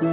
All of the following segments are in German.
Hallo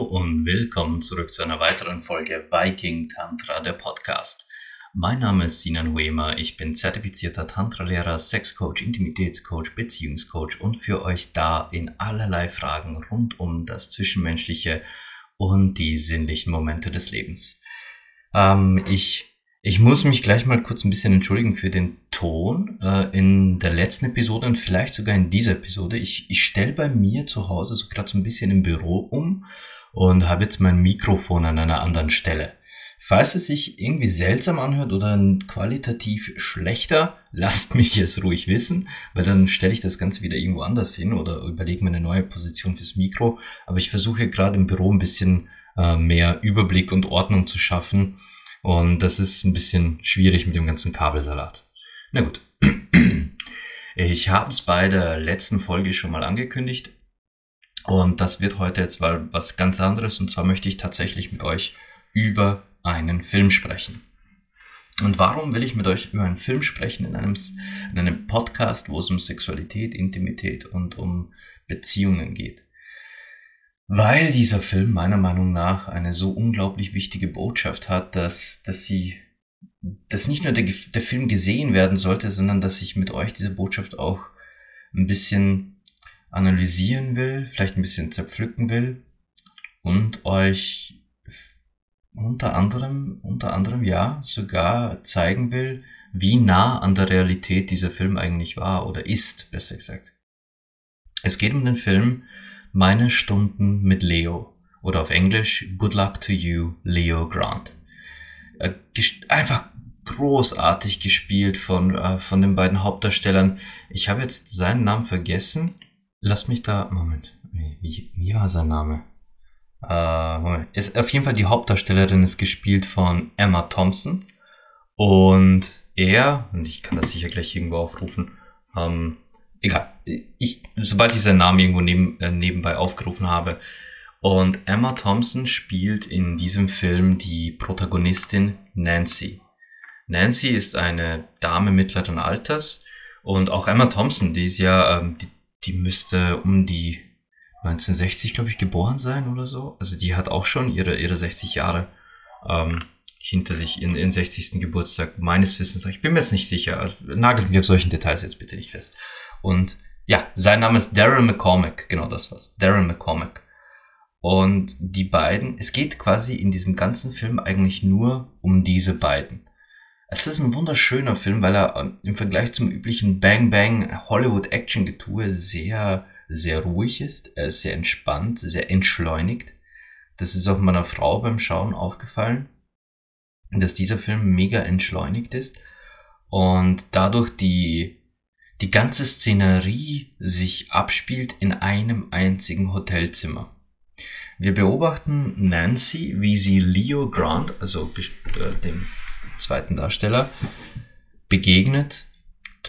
und willkommen zurück zu einer weiteren Folge Viking Tantra, der Podcast. Mein Name ist Sinan Huema, ich bin zertifizierter Tantra-Lehrer, Sexcoach, Intimitätscoach, Beziehungscoach und für euch da in allerlei Fragen rund um das Zwischenmenschliche und die sinnlichen Momente des Lebens. Ähm, ich ich muss mich gleich mal kurz ein bisschen entschuldigen für den Ton äh, in der letzten Episode und vielleicht sogar in dieser Episode. Ich, ich stelle bei mir zu Hause so gerade so ein bisschen im Büro um und habe jetzt mein Mikrofon an einer anderen Stelle. Falls es sich irgendwie seltsam anhört oder qualitativ schlechter, lasst mich es ruhig wissen, weil dann stelle ich das Ganze wieder irgendwo anders hin oder überlege mir eine neue Position fürs Mikro. Aber ich versuche gerade im Büro ein bisschen äh, mehr Überblick und Ordnung zu schaffen und das ist ein bisschen schwierig mit dem ganzen Kabelsalat. Na gut. Ich habe es bei der letzten Folge schon mal angekündigt. Und das wird heute jetzt mal was ganz anderes. Und zwar möchte ich tatsächlich mit euch über einen Film sprechen. Und warum will ich mit euch über einen Film sprechen in einem, in einem Podcast, wo es um Sexualität, Intimität und um Beziehungen geht? weil dieser Film meiner Meinung nach eine so unglaublich wichtige Botschaft hat, dass, dass sie, dass nicht nur der, der Film gesehen werden sollte, sondern dass ich mit euch diese Botschaft auch ein bisschen analysieren will, vielleicht ein bisschen zerpflücken will und euch unter anderem, unter anderem ja, sogar zeigen will, wie nah an der Realität dieser Film eigentlich war oder ist, besser gesagt. Es geht um den Film meine Stunden mit Leo oder auf Englisch Good Luck to You, Leo Grant. Äh, einfach großartig gespielt von, äh, von den beiden Hauptdarstellern. Ich habe jetzt seinen Namen vergessen. Lass mich da. Moment. Wie, wie war sein Name? Äh. Ist, auf jeden Fall die Hauptdarstellerin ist gespielt von Emma Thompson. Und er, und ich kann das sicher gleich irgendwo aufrufen, ähm, egal. Ich, sobald ich seinen Namen irgendwo neben, äh, nebenbei aufgerufen habe. Und Emma Thompson spielt in diesem Film die Protagonistin Nancy. Nancy ist eine Dame mittleren Alters und auch Emma Thompson, die ist ja, ähm, die, die müsste um die 1960, glaube ich, geboren sein oder so. Also die hat auch schon ihre, ihre 60 Jahre ähm, hinter sich, in, in 60. Geburtstag meines Wissens. Ich bin mir jetzt nicht sicher. Nagelt mich auf solchen Details jetzt bitte nicht fest. Und ja, sein Name ist Darren McCormack, genau das war's. Darren McCormack. Und die beiden, es geht quasi in diesem ganzen Film eigentlich nur um diese beiden. Es ist ein wunderschöner Film, weil er äh, im Vergleich zum üblichen Bang Bang Hollywood Action Getue sehr, sehr ruhig ist. Er ist sehr entspannt, sehr entschleunigt. Das ist auch meiner Frau beim Schauen aufgefallen, dass dieser Film mega entschleunigt ist und dadurch die die ganze Szenerie sich abspielt in einem einzigen Hotelzimmer. Wir beobachten Nancy, wie sie Leo Grant, also äh, dem zweiten Darsteller, begegnet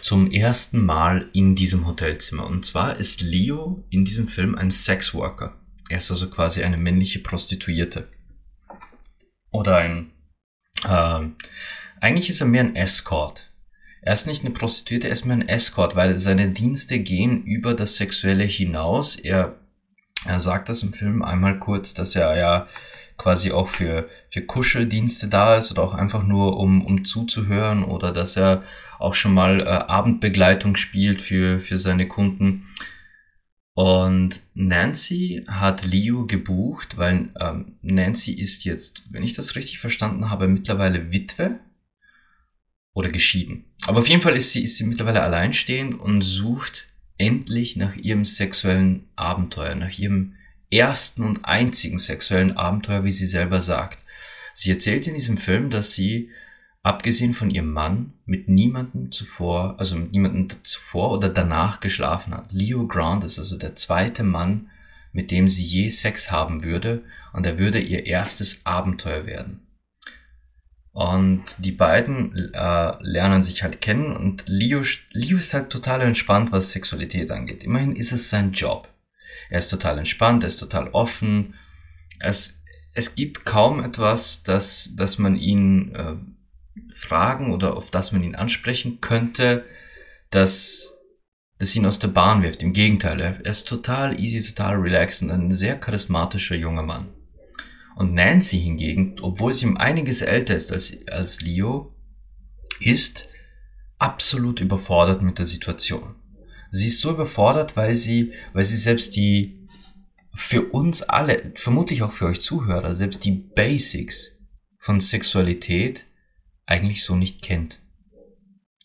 zum ersten Mal in diesem Hotelzimmer. Und zwar ist Leo in diesem Film ein Sexworker. Er ist also quasi eine männliche Prostituierte. Oder ein... Äh, eigentlich ist er mehr ein Escort. Er ist nicht eine Prostituierte, er ist mehr ein Escort, weil seine Dienste gehen über das Sexuelle hinaus. Er, er sagt das im Film einmal kurz, dass er ja quasi auch für, für Kuscheldienste da ist oder auch einfach nur um, um zuzuhören oder dass er auch schon mal äh, Abendbegleitung spielt für, für seine Kunden. Und Nancy hat Leo gebucht, weil ähm, Nancy ist jetzt, wenn ich das richtig verstanden habe, mittlerweile Witwe oder geschieden. Aber auf jeden Fall ist sie, ist sie mittlerweile alleinstehend und sucht endlich nach ihrem sexuellen Abenteuer, nach ihrem ersten und einzigen sexuellen Abenteuer, wie sie selber sagt. Sie erzählt in diesem Film, dass sie, abgesehen von ihrem Mann, mit niemandem zuvor, also mit niemandem zuvor oder danach geschlafen hat. Leo Grant ist also der zweite Mann, mit dem sie je Sex haben würde und er würde ihr erstes Abenteuer werden. Und die beiden äh, lernen sich halt kennen und Leo, Leo ist halt total entspannt, was Sexualität angeht. Immerhin ist es sein Job. Er ist total entspannt, er ist total offen. Es, es gibt kaum etwas, das, das man ihn äh, fragen oder auf das man ihn ansprechen könnte, das, das ihn aus der Bahn wirft. Im Gegenteil, er, ist total easy, total relaxed und ein sehr charismatischer junger Mann. Und Nancy hingegen, obwohl sie um einiges älter ist als, als Leo, ist absolut überfordert mit der Situation. Sie ist so überfordert, weil sie, weil sie selbst die, für uns alle, vermutlich auch für euch Zuhörer, selbst die Basics von Sexualität eigentlich so nicht kennt.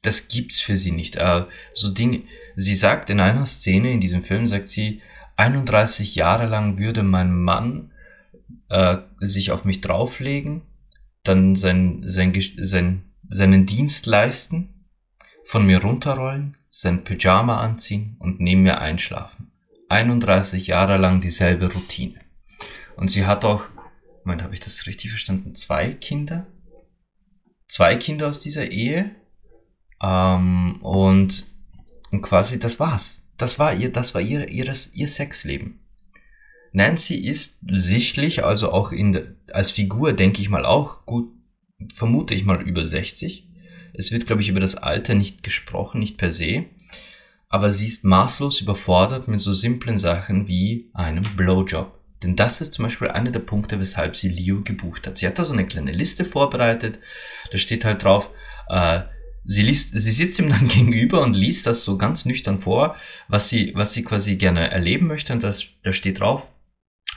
Das gibt's für sie nicht. Äh, so Dinge, sie sagt in einer Szene in diesem Film, sagt sie, 31 Jahre lang würde mein Mann äh, sich auf mich drauflegen, dann sein, sein, sein, seinen Dienst leisten, von mir runterrollen, sein Pyjama anziehen und neben mir einschlafen. 31 Jahre lang dieselbe Routine. Und sie hat auch, Moment, habe ich das richtig verstanden? Zwei Kinder? Zwei Kinder aus dieser Ehe. Ähm, und, und quasi das war's. Das war ihr, das war ihr, ihres, ihr Sexleben. Nancy ist sichtlich, also auch in der, als Figur, denke ich mal auch gut, vermute ich mal über 60. Es wird, glaube ich, über das Alter nicht gesprochen, nicht per se. Aber sie ist maßlos überfordert mit so simplen Sachen wie einem Blowjob. Denn das ist zum Beispiel einer der Punkte, weshalb sie Leo gebucht hat. Sie hat da so eine kleine Liste vorbereitet. Da steht halt drauf, äh, sie liest, sie sitzt ihm dann gegenüber und liest das so ganz nüchtern vor, was sie, was sie quasi gerne erleben möchte. Und das, da steht drauf,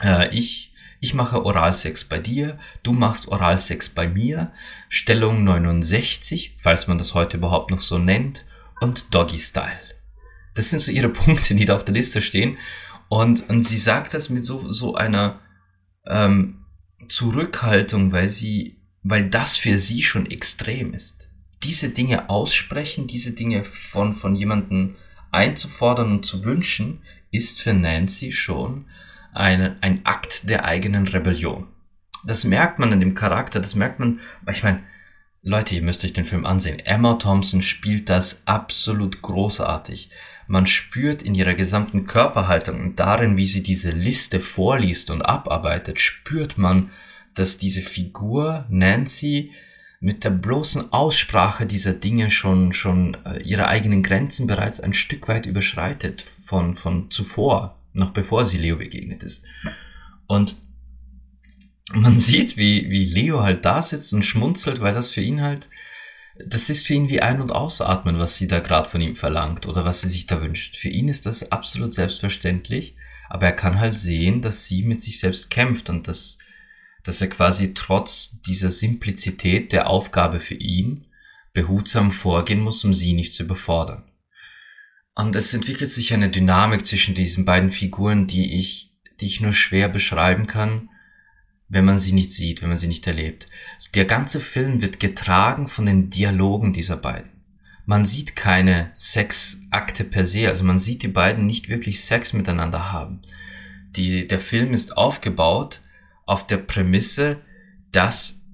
äh, ich, ich mache Oralsex bei dir, du machst Oralsex bei mir, Stellung 69, falls man das heute überhaupt noch so nennt, und Doggy Style. Das sind so ihre Punkte, die da auf der Liste stehen. Und, und sie sagt das mit so, so einer ähm, Zurückhaltung, weil sie, weil das für sie schon extrem ist. Diese Dinge aussprechen, diese Dinge von, von jemandem einzufordern und zu wünschen, ist für Nancy schon ein, ein Akt der eigenen Rebellion. Das merkt man in dem Charakter, das merkt man, ich meine, Leute, ihr müsst euch den Film ansehen. Emma Thompson spielt das absolut großartig. Man spürt in ihrer gesamten Körperhaltung und darin, wie sie diese Liste vorliest und abarbeitet, spürt man, dass diese Figur Nancy mit der bloßen Aussprache dieser Dinge schon, schon äh, ihre eigenen Grenzen bereits ein Stück weit überschreitet von, von zuvor noch bevor sie Leo begegnet ist. Und man sieht, wie, wie Leo halt da sitzt und schmunzelt, weil das für ihn halt, das ist für ihn wie Ein- und Ausatmen, was sie da gerade von ihm verlangt oder was sie sich da wünscht. Für ihn ist das absolut selbstverständlich, aber er kann halt sehen, dass sie mit sich selbst kämpft und dass, dass er quasi trotz dieser Simplizität der Aufgabe für ihn behutsam vorgehen muss, um sie nicht zu überfordern. Und es entwickelt sich eine Dynamik zwischen diesen beiden Figuren, die ich, die ich nur schwer beschreiben kann, wenn man sie nicht sieht, wenn man sie nicht erlebt. Der ganze Film wird getragen von den Dialogen dieser beiden. Man sieht keine Sexakte per se, also man sieht die beiden nicht wirklich Sex miteinander haben. Die, der Film ist aufgebaut auf der Prämisse, dass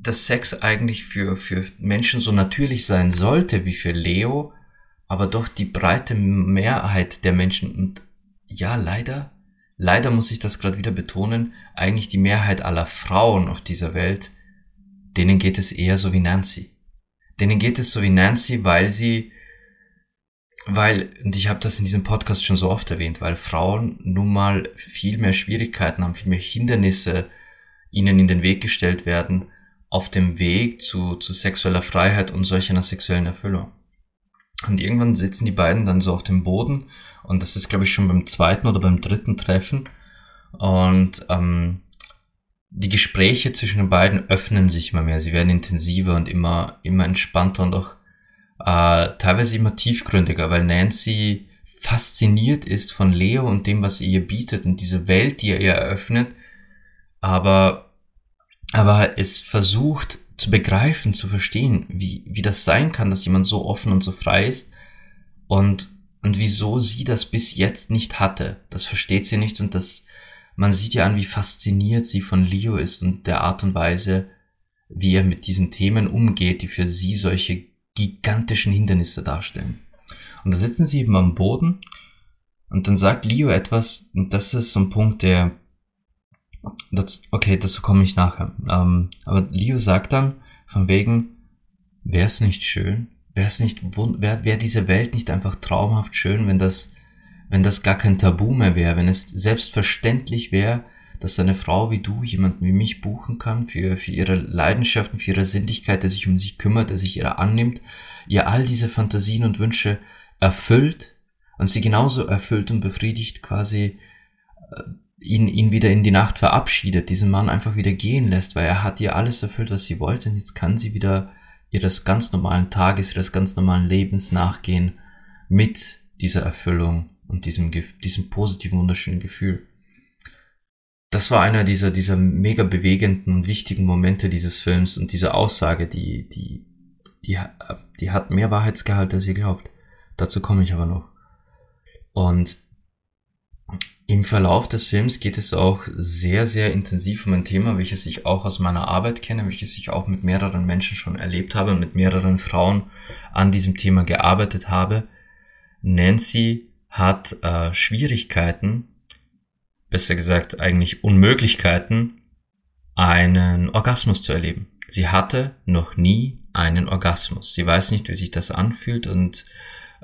das Sex eigentlich für, für Menschen so natürlich sein sollte wie für Leo, aber doch die breite Mehrheit der Menschen und ja, leider, leider muss ich das gerade wieder betonen, eigentlich die Mehrheit aller Frauen auf dieser Welt, denen geht es eher so wie Nancy. Denen geht es so wie Nancy, weil sie, weil, und ich habe das in diesem Podcast schon so oft erwähnt, weil Frauen nun mal viel mehr Schwierigkeiten haben, viel mehr Hindernisse ihnen in den Weg gestellt werden auf dem Weg zu, zu sexueller Freiheit und solch einer sexuellen Erfüllung. Und irgendwann sitzen die beiden dann so auf dem Boden und das ist, glaube ich, schon beim zweiten oder beim dritten Treffen. Und ähm, die Gespräche zwischen den beiden öffnen sich immer mehr. Sie werden intensiver und immer, immer entspannter und auch äh, teilweise immer tiefgründiger, weil Nancy fasziniert ist von Leo und dem, was er ihr bietet und diese Welt, die er ihr eröffnet, aber, aber es versucht zu begreifen, zu verstehen, wie, wie das sein kann, dass jemand so offen und so frei ist und, und wieso sie das bis jetzt nicht hatte. Das versteht sie nicht und das, man sieht ja an, wie fasziniert sie von Leo ist und der Art und Weise, wie er mit diesen Themen umgeht, die für sie solche gigantischen Hindernisse darstellen. Und da sitzen sie eben am Boden und dann sagt Leo etwas, und das ist so ein Punkt, der, das, okay, dazu komme ich nachher. Ähm, aber Leo sagt dann von wegen, wäre es nicht schön, wäre es nicht, wäre wär diese Welt nicht einfach traumhaft schön, wenn das, wenn das gar kein Tabu mehr wäre, wenn es selbstverständlich wäre, dass eine Frau wie du jemanden wie mich buchen kann für, für ihre Leidenschaften, für ihre Sinnlichkeit, der sich um sie kümmert, der sich ihrer annimmt, ihr all diese Fantasien und Wünsche erfüllt und sie genauso erfüllt und befriedigt quasi äh, ihn, ihn wieder in die Nacht verabschiedet, diesen Mann einfach wieder gehen lässt, weil er hat ihr alles erfüllt, was sie wollte und jetzt kann sie wieder ihres ganz normalen Tages, ihres ganz normalen Lebens nachgehen mit dieser Erfüllung und diesem, diesem positiven, wunderschönen Gefühl das war einer dieser, dieser mega bewegenden und wichtigen Momente dieses Films und diese Aussage, die, die, die, die hat mehr Wahrheitsgehalt, als ihr glaubt. Dazu komme ich aber noch. Und im Verlauf des Films geht es auch sehr, sehr intensiv um ein Thema, welches ich auch aus meiner Arbeit kenne, welches ich auch mit mehreren Menschen schon erlebt habe und mit mehreren Frauen an diesem Thema gearbeitet habe. Nancy hat äh, Schwierigkeiten, besser gesagt eigentlich Unmöglichkeiten, einen Orgasmus zu erleben. Sie hatte noch nie einen Orgasmus. Sie weiß nicht, wie sich das anfühlt und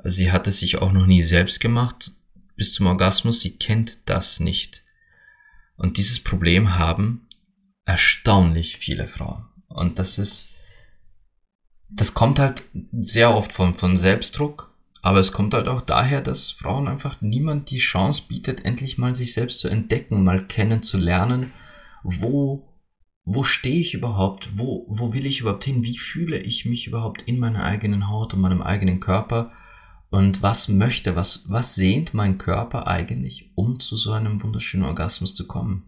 sie hat es sich auch noch nie selbst gemacht bis zum Orgasmus. Sie kennt das nicht. Und dieses Problem haben erstaunlich viele Frauen. Und das ist, das kommt halt sehr oft von, von Selbstdruck aber es kommt halt auch daher, dass Frauen einfach niemand die Chance bietet, endlich mal sich selbst zu entdecken, mal kennenzulernen, wo, wo stehe ich überhaupt, wo, wo will ich überhaupt hin, wie fühle ich mich überhaupt in meiner eigenen Haut und meinem eigenen Körper und was möchte, was, was sehnt mein Körper eigentlich, um zu so einem wunderschönen Orgasmus zu kommen?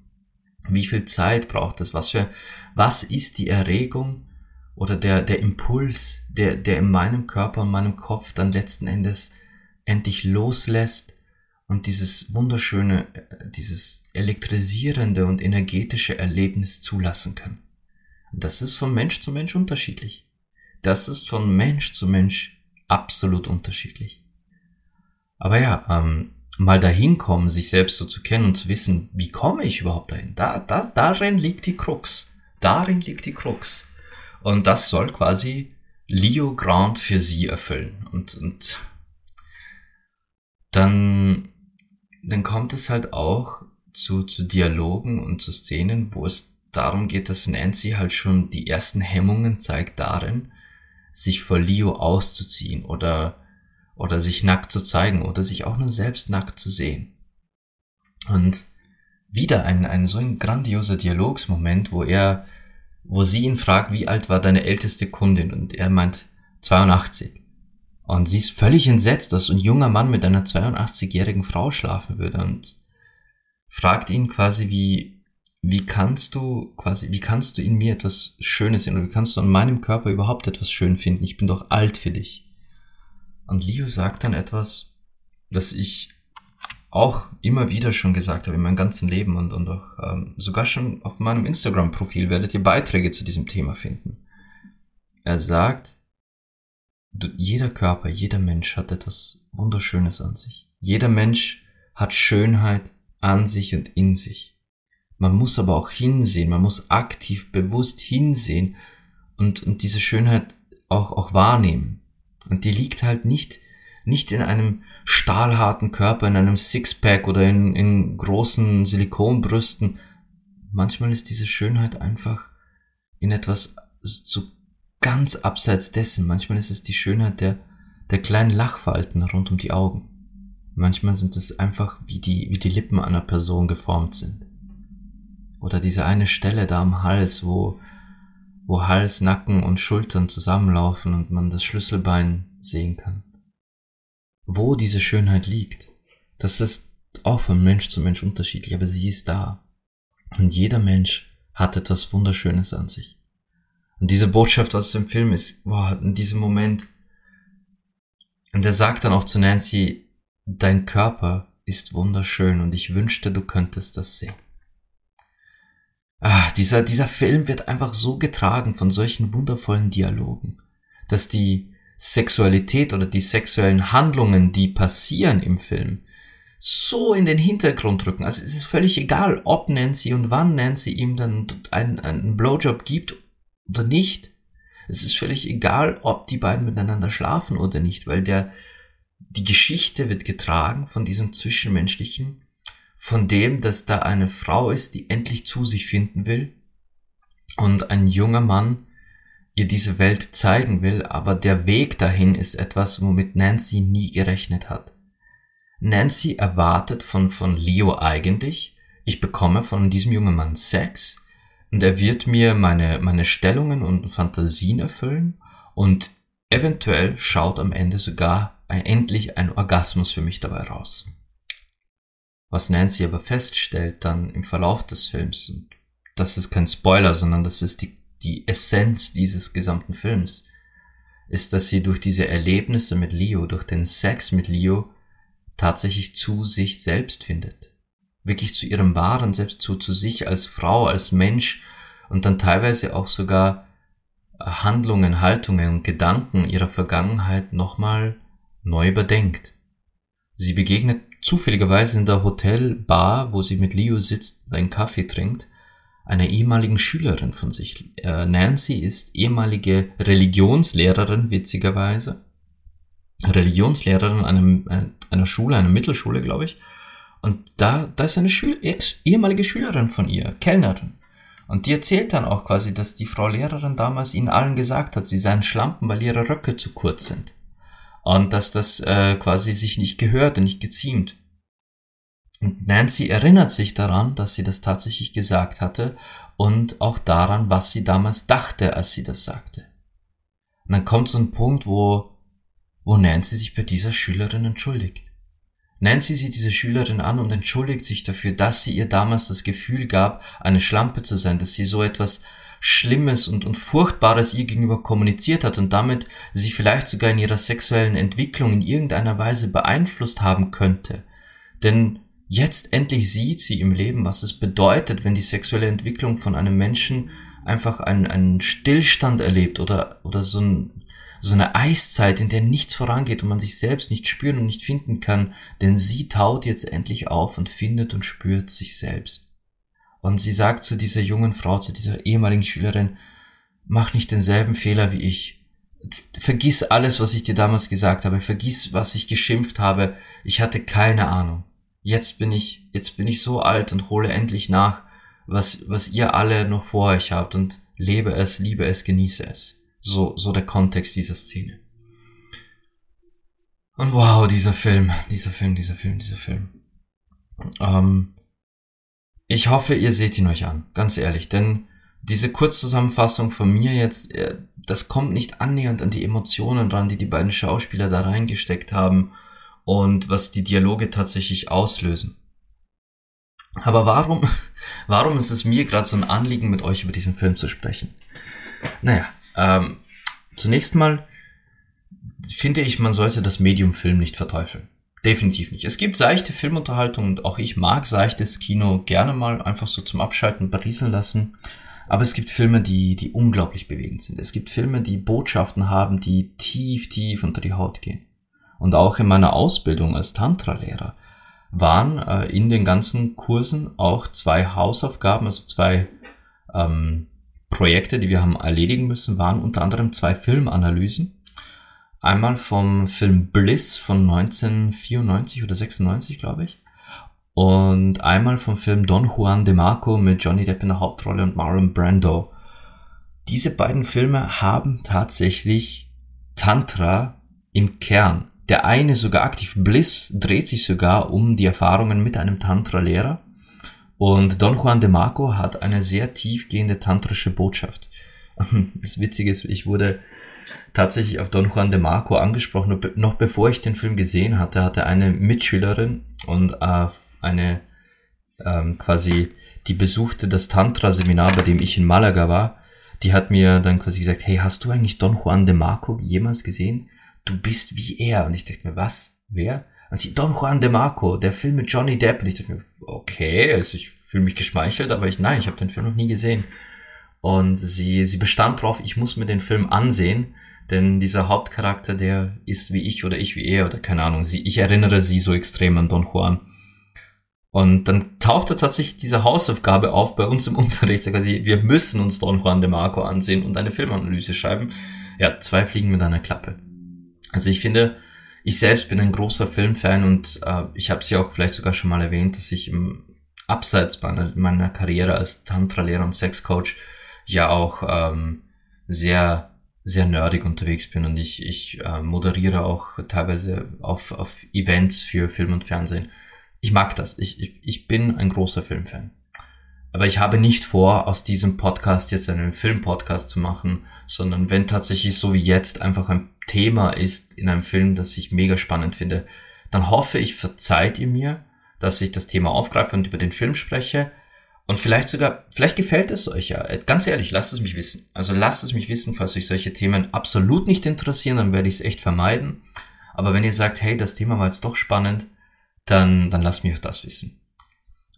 Wie viel Zeit braucht es? Was für, was ist die Erregung? Oder der, der Impuls, der, der in meinem Körper und meinem Kopf dann letzten Endes endlich loslässt und dieses wunderschöne, dieses elektrisierende und energetische Erlebnis zulassen kann. Das ist von Mensch zu Mensch unterschiedlich. Das ist von Mensch zu Mensch absolut unterschiedlich. Aber ja, ähm, mal dahin kommen, sich selbst so zu kennen und zu wissen, wie komme ich überhaupt dahin? Da, da, darin liegt die Krux. Darin liegt die Krux. Und das soll quasi Leo Grant für sie erfüllen. Und, und dann, dann kommt es halt auch zu, zu Dialogen und zu Szenen, wo es darum geht, dass Nancy halt schon die ersten Hemmungen zeigt darin, sich vor Leo auszuziehen oder, oder sich nackt zu zeigen oder sich auch nur selbst nackt zu sehen. Und wieder ein, ein so ein grandioser Dialogsmoment, wo er wo sie ihn fragt, wie alt war deine älteste Kundin? Und er meint 82. Und sie ist völlig entsetzt, dass ein junger Mann mit einer 82-jährigen Frau schlafen würde und fragt ihn quasi, wie, wie kannst du quasi, wie kannst du in mir etwas Schönes sehen oder wie kannst du an meinem Körper überhaupt etwas schön finden? Ich bin doch alt für dich. Und Leo sagt dann etwas, das ich auch immer wieder schon gesagt habe in meinem ganzen Leben und, und auch ähm, sogar schon auf meinem Instagram-Profil werdet ihr Beiträge zu diesem Thema finden. Er sagt, du, jeder Körper, jeder Mensch hat etwas Wunderschönes an sich. Jeder Mensch hat Schönheit an sich und in sich. Man muss aber auch hinsehen, man muss aktiv, bewusst hinsehen und, und diese Schönheit auch, auch wahrnehmen. Und die liegt halt nicht nicht in einem stahlharten Körper, in einem Sixpack oder in, in großen Silikonbrüsten. Manchmal ist diese Schönheit einfach in etwas so ganz abseits dessen. Manchmal ist es die Schönheit der, der kleinen Lachfalten rund um die Augen. Manchmal sind es einfach, wie die, wie die Lippen einer Person geformt sind. Oder diese eine Stelle da am Hals, wo, wo Hals, Nacken und Schultern zusammenlaufen und man das Schlüsselbein sehen kann wo diese Schönheit liegt. Das ist auch von Mensch zu Mensch unterschiedlich, aber sie ist da. Und jeder Mensch hat etwas Wunderschönes an sich. Und diese Botschaft aus dem Film ist, boah, in diesem Moment, und er sagt dann auch zu Nancy, dein Körper ist wunderschön und ich wünschte, du könntest das sehen. ah, dieser, dieser Film wird einfach so getragen von solchen wundervollen Dialogen, dass die Sexualität oder die sexuellen Handlungen, die passieren im Film, so in den Hintergrund rücken. Also es ist völlig egal, ob Nancy und wann Nancy ihm dann einen, einen Blowjob gibt oder nicht. Es ist völlig egal, ob die beiden miteinander schlafen oder nicht, weil der, die Geschichte wird getragen von diesem Zwischenmenschlichen, von dem, dass da eine Frau ist, die endlich zu sich finden will und ein junger Mann ihr diese Welt zeigen will, aber der Weg dahin ist etwas, womit Nancy nie gerechnet hat. Nancy erwartet von, von Leo eigentlich, ich bekomme von diesem jungen Mann Sex und er wird mir meine, meine Stellungen und Fantasien erfüllen und eventuell schaut am Ende sogar endlich ein Orgasmus für mich dabei raus. Was Nancy aber feststellt dann im Verlauf des Films, das ist kein Spoiler, sondern das ist die, die Essenz dieses gesamten Films, ist, dass sie durch diese Erlebnisse mit Leo, durch den Sex mit Leo, tatsächlich zu sich selbst findet. Wirklich zu ihrem wahren Selbst, zu, zu sich als Frau, als Mensch und dann teilweise auch sogar äh, Handlungen, Haltungen und Gedanken ihrer Vergangenheit nochmal neu überdenkt. Sie begegnet zufälligerweise in der Hotelbar, wo sie mit Leo sitzt und einen Kaffee trinkt, einer ehemaligen Schülerin von sich. Äh, Nancy ist ehemalige Religionslehrerin, witzigerweise. Religionslehrerin einem, äh, einer Schule, einer Mittelschule, glaube ich. Und da, da ist eine Schül ehemalige Schülerin von ihr, Kellnerin. Und die erzählt dann auch quasi, dass die Frau Lehrerin damals ihnen allen gesagt hat, sie seien Schlampen, weil ihre Röcke zu kurz sind. Und dass das äh, quasi sich nicht gehört und nicht geziemt. Und Nancy erinnert sich daran, dass sie das tatsächlich gesagt hatte und auch daran, was sie damals dachte, als sie das sagte. Und dann kommt so ein Punkt, wo wo Nancy sich bei dieser Schülerin entschuldigt. Nancy sieht diese Schülerin an und entschuldigt sich dafür, dass sie ihr damals das Gefühl gab, eine Schlampe zu sein, dass sie so etwas Schlimmes und, und Furchtbares ihr gegenüber kommuniziert hat und damit sie vielleicht sogar in ihrer sexuellen Entwicklung in irgendeiner Weise beeinflusst haben könnte. Denn jetzt endlich sieht sie im Leben, was es bedeutet, wenn die sexuelle Entwicklung von einem Menschen einfach einen, einen Stillstand erlebt oder, oder so ein so eine Eiszeit, in der nichts vorangeht und man sich selbst nicht spüren und nicht finden kann, denn sie taut jetzt endlich auf und findet und spürt sich selbst. Und sie sagt zu dieser jungen Frau, zu dieser ehemaligen Schülerin, mach nicht denselben Fehler wie ich. Vergiss alles, was ich dir damals gesagt habe, vergiss, was ich geschimpft habe. Ich hatte keine Ahnung. Jetzt bin ich, jetzt bin ich so alt und hole endlich nach, was, was ihr alle noch vor euch habt und lebe es, liebe es, genieße es. So, so der Kontext dieser Szene. Und wow, dieser Film, dieser Film, dieser Film, dieser Film. Ähm, ich hoffe, ihr seht ihn euch an, ganz ehrlich, denn diese Kurzzusammenfassung von mir jetzt, äh, das kommt nicht annähernd an die Emotionen ran, die die beiden Schauspieler da reingesteckt haben und was die Dialoge tatsächlich auslösen. Aber warum, warum ist es mir gerade so ein Anliegen, mit euch über diesen Film zu sprechen? Naja, ähm, zunächst mal finde ich, man sollte das Medium Film nicht verteufeln. Definitiv nicht. Es gibt seichte Filmunterhaltung und auch ich mag seichtes Kino gerne mal einfach so zum Abschalten berieseln lassen. Aber es gibt Filme, die, die unglaublich bewegend sind. Es gibt Filme, die Botschaften haben, die tief, tief unter die Haut gehen. Und auch in meiner Ausbildung als Tantra-Lehrer waren äh, in den ganzen Kursen auch zwei Hausaufgaben, also zwei ähm, Projekte, die wir haben erledigen müssen, waren unter anderem zwei Filmanalysen. Einmal vom Film Bliss von 1994 oder 96, glaube ich. Und einmal vom Film Don Juan de Marco mit Johnny Depp in der Hauptrolle und Marlon Brando. Diese beiden Filme haben tatsächlich Tantra im Kern. Der eine sogar aktiv Bliss dreht sich sogar um die Erfahrungen mit einem Tantra-Lehrer und Don Juan de Marco hat eine sehr tiefgehende tantrische Botschaft. Das Witzige ist, ich wurde tatsächlich auf Don Juan de Marco angesprochen. Noch bevor ich den Film gesehen hatte, hatte eine Mitschülerin und äh, eine ähm, quasi, die besuchte das Tantra-Seminar, bei dem ich in Malaga war. Die hat mir dann quasi gesagt, hey, hast du eigentlich Don Juan de Marco jemals gesehen? Du bist wie er. Und ich dachte mir, was? Wer? Und sie, Don Juan de Marco, der Film mit Johnny Depp. Und ich dachte mir, okay, also ich fühle mich geschmeichelt, aber ich, nein, ich habe den Film noch nie gesehen. Und sie, sie bestand drauf, ich muss mir den Film ansehen, denn dieser Hauptcharakter, der ist wie ich oder ich wie er oder keine Ahnung, sie, ich erinnere sie so extrem an Don Juan. Und dann tauchte tatsächlich diese Hausaufgabe auf bei uns im Unterricht. Sogar sie, wir müssen uns Don Juan de Marco ansehen und eine Filmanalyse schreiben. Ja, zwei Fliegen mit einer Klappe. Also ich finde, ich selbst bin ein großer Filmfan und äh, ich habe es ja auch vielleicht sogar schon mal erwähnt, dass ich im Abseits meiner, meiner Karriere als Tantra-Lehrer und Sexcoach ja auch ähm, sehr, sehr nerdig unterwegs bin und ich, ich äh, moderiere auch teilweise auf, auf Events für Film und Fernsehen ich mag das. Ich, ich, ich bin ein großer Filmfan. Aber ich habe nicht vor, aus diesem Podcast jetzt einen Filmpodcast zu machen, sondern wenn tatsächlich so wie jetzt einfach ein Thema ist in einem Film, das ich mega spannend finde, dann hoffe ich, verzeiht ihr mir, dass ich das Thema aufgreife und über den Film spreche. Und vielleicht sogar, vielleicht gefällt es euch ja. Ganz ehrlich, lasst es mich wissen. Also lasst es mich wissen, falls euch solche Themen absolut nicht interessieren, dann werde ich es echt vermeiden. Aber wenn ihr sagt, hey, das Thema war jetzt doch spannend, dann, dann lasst mich auch das wissen.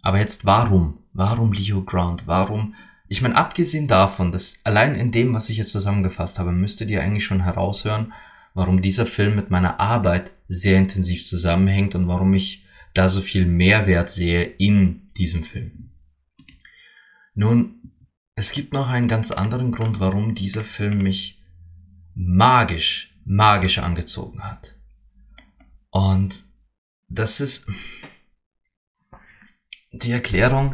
Aber jetzt warum? Warum Leo Grant? Warum? Ich meine, abgesehen davon, dass allein in dem, was ich jetzt zusammengefasst habe, müsstet ihr eigentlich schon heraushören, warum dieser Film mit meiner Arbeit sehr intensiv zusammenhängt und warum ich da so viel Mehrwert sehe in diesem Film. Nun, es gibt noch einen ganz anderen Grund, warum dieser Film mich magisch, magisch angezogen hat. Und das ist die Erklärung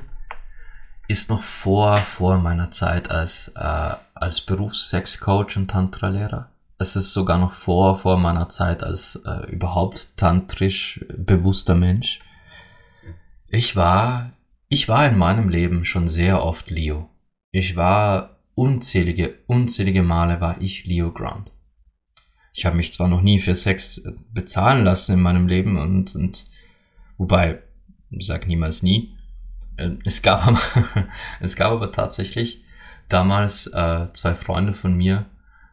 ist noch vor vor meiner Zeit als äh, als Berufssexcoach und Tantra-Lehrer. Es ist sogar noch vor vor meiner Zeit als äh, überhaupt tantrisch bewusster Mensch. Ich war ich war in meinem Leben schon sehr oft Leo. Ich war unzählige unzählige Male war ich Leo Grant ich habe mich zwar noch nie für Sex bezahlen lassen in meinem Leben und, und wobei, sag niemals nie. Äh, es gab, aber, es gab aber tatsächlich damals äh, zwei Freunde von mir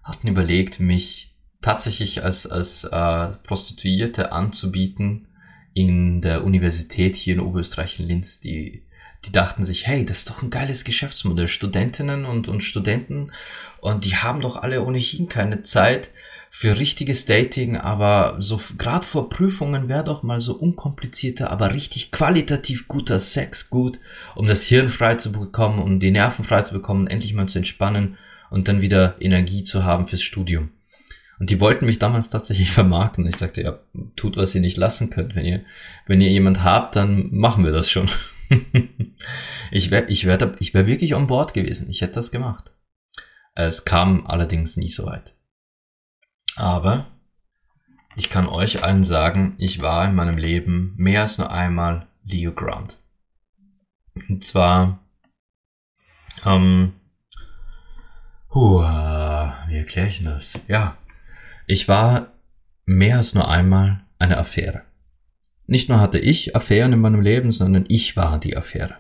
hatten überlegt, mich tatsächlich als, als äh, Prostituierte anzubieten in der Universität hier in Oberösterreich in Linz. Die, die dachten sich, hey, das ist doch ein geiles Geschäftsmodell. Studentinnen und, und Studenten und die haben doch alle ohnehin keine Zeit, für richtiges Dating, aber so gerade vor Prüfungen wäre doch mal so unkomplizierter, aber richtig qualitativ guter Sex gut, um das Hirn frei zu bekommen, um die Nerven frei zu bekommen, endlich mal zu entspannen und dann wieder Energie zu haben fürs Studium. Und die wollten mich damals tatsächlich vermarkten. Ich sagte, ja, tut, was ihr nicht lassen könnt. Wenn ihr, wenn ihr jemand habt, dann machen wir das schon. ich wäre ich wär, ich wär wirklich on board gewesen. Ich hätte das gemacht. Es kam allerdings nie so weit. Aber ich kann euch allen sagen, ich war in meinem Leben mehr als nur einmal Leo Grant. Und zwar, ähm, huh, wie erkläre ich das? Ja, ich war mehr als nur einmal eine Affäre. Nicht nur hatte ich Affären in meinem Leben, sondern ich war die Affäre.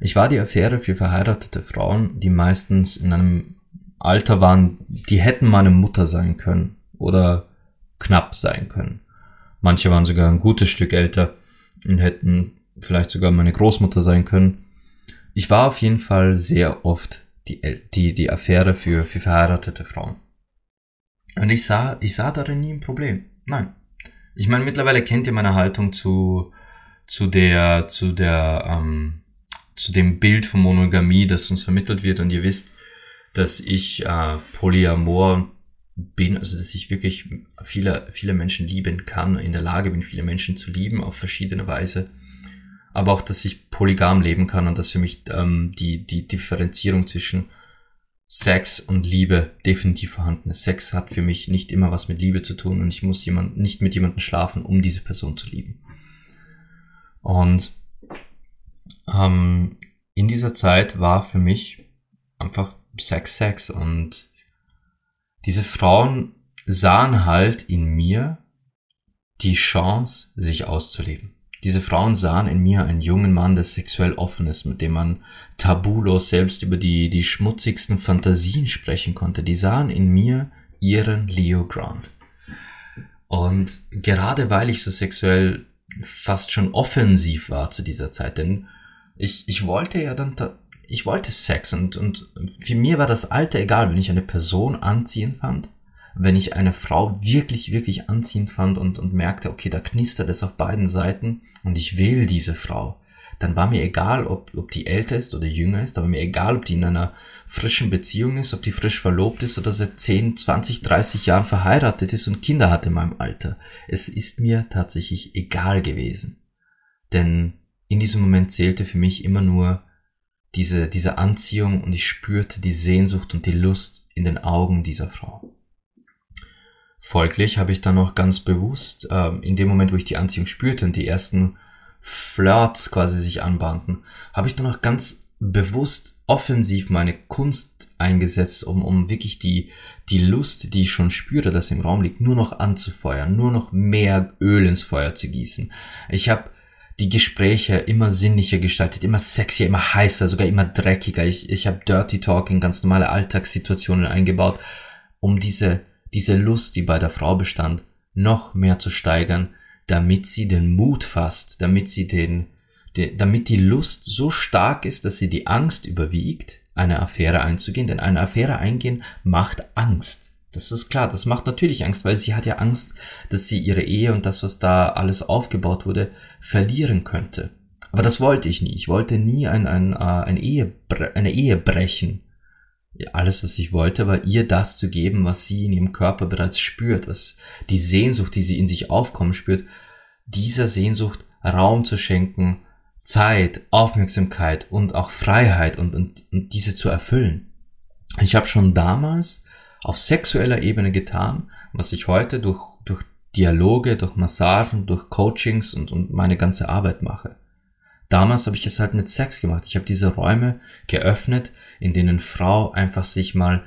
Ich war die Affäre für verheiratete Frauen, die meistens in einem Alter waren, die hätten meine Mutter sein können oder knapp sein können. Manche waren sogar ein gutes Stück älter und hätten vielleicht sogar meine Großmutter sein können. Ich war auf jeden Fall sehr oft die, die, die Affäre für, für verheiratete Frauen. Und ich sah, ich sah darin nie ein Problem. Nein. Ich meine, mittlerweile kennt ihr meine Haltung zu, zu der, zu der, ähm, zu dem Bild von Monogamie, das uns vermittelt wird. Und ihr wisst, dass ich äh, Polyamor bin, also dass ich wirklich viele, viele Menschen lieben kann, in der Lage bin, viele Menschen zu lieben auf verschiedene Weise. Aber auch, dass ich polygam leben kann und dass für mich ähm, die, die Differenzierung zwischen Sex und Liebe definitiv vorhanden ist. Sex hat für mich nicht immer was mit Liebe zu tun und ich muss jemand, nicht mit jemandem schlafen, um diese Person zu lieben. Und ähm, in dieser Zeit war für mich einfach Sex, Sex und diese Frauen sahen halt in mir die Chance, sich auszuleben. Diese Frauen sahen in mir einen jungen Mann, der sexuell offen ist, mit dem man tabulos selbst über die, die schmutzigsten Fantasien sprechen konnte. Die sahen in mir ihren Leo Grant. Und Und gerade weil ich so sexuell fast schon offensiv war zu dieser Zeit, denn ich, ich wollte ja dann, ich wollte Sex und, und für mir war das Alter egal, wenn ich eine Person anziehen fand, wenn ich eine Frau wirklich, wirklich anziehend fand und, und merkte, okay, da knistert es auf beiden Seiten und ich will diese Frau, dann war mir egal, ob, ob die älter ist oder jünger ist, aber mir egal, ob die in einer frischen Beziehung ist, ob die frisch verlobt ist oder seit 10, 20, 30 Jahren verheiratet ist und Kinder hat in meinem Alter. Es ist mir tatsächlich egal gewesen. Denn in diesem Moment zählte für mich immer nur diese, diese Anziehung und ich spürte die Sehnsucht und die Lust in den Augen dieser Frau. Folglich habe ich dann auch ganz bewusst, äh, in dem Moment, wo ich die Anziehung spürte und die ersten Flirts quasi sich anbahnten, habe ich dann auch ganz bewusst offensiv meine Kunst eingesetzt, um, um wirklich die, die Lust, die ich schon spüre, dass im Raum liegt, nur noch anzufeuern, nur noch mehr Öl ins Feuer zu gießen. Ich habe die Gespräche immer sinnlicher gestaltet, immer sexier, immer heißer, sogar immer dreckiger. Ich, ich habe Dirty Talk in ganz normale Alltagssituationen eingebaut, um diese, diese Lust, die bei der Frau bestand, noch mehr zu steigern, damit sie den Mut fasst, damit sie den, de, damit die Lust so stark ist, dass sie die Angst überwiegt, eine Affäre einzugehen, denn eine Affäre eingehen macht Angst. Das ist klar, das macht natürlich Angst, weil sie hat ja Angst, dass sie ihre Ehe und das, was da alles aufgebaut wurde, verlieren könnte. Aber das wollte ich nie. Ich wollte nie ein, ein, äh, ein Ehe, eine Ehe brechen. Alles, was ich wollte, war ihr das zu geben, was sie in ihrem Körper bereits spürt, was die Sehnsucht, die sie in sich aufkommen spürt, dieser Sehnsucht Raum zu schenken, Zeit, Aufmerksamkeit und auch Freiheit und, und, und diese zu erfüllen. Ich habe schon damals auf sexueller Ebene getan, was ich heute durch, durch Dialoge, durch Massagen, durch Coachings und, und meine ganze Arbeit mache. Damals habe ich es halt mit Sex gemacht. Ich habe diese Räume geöffnet, in denen Frau einfach sich mal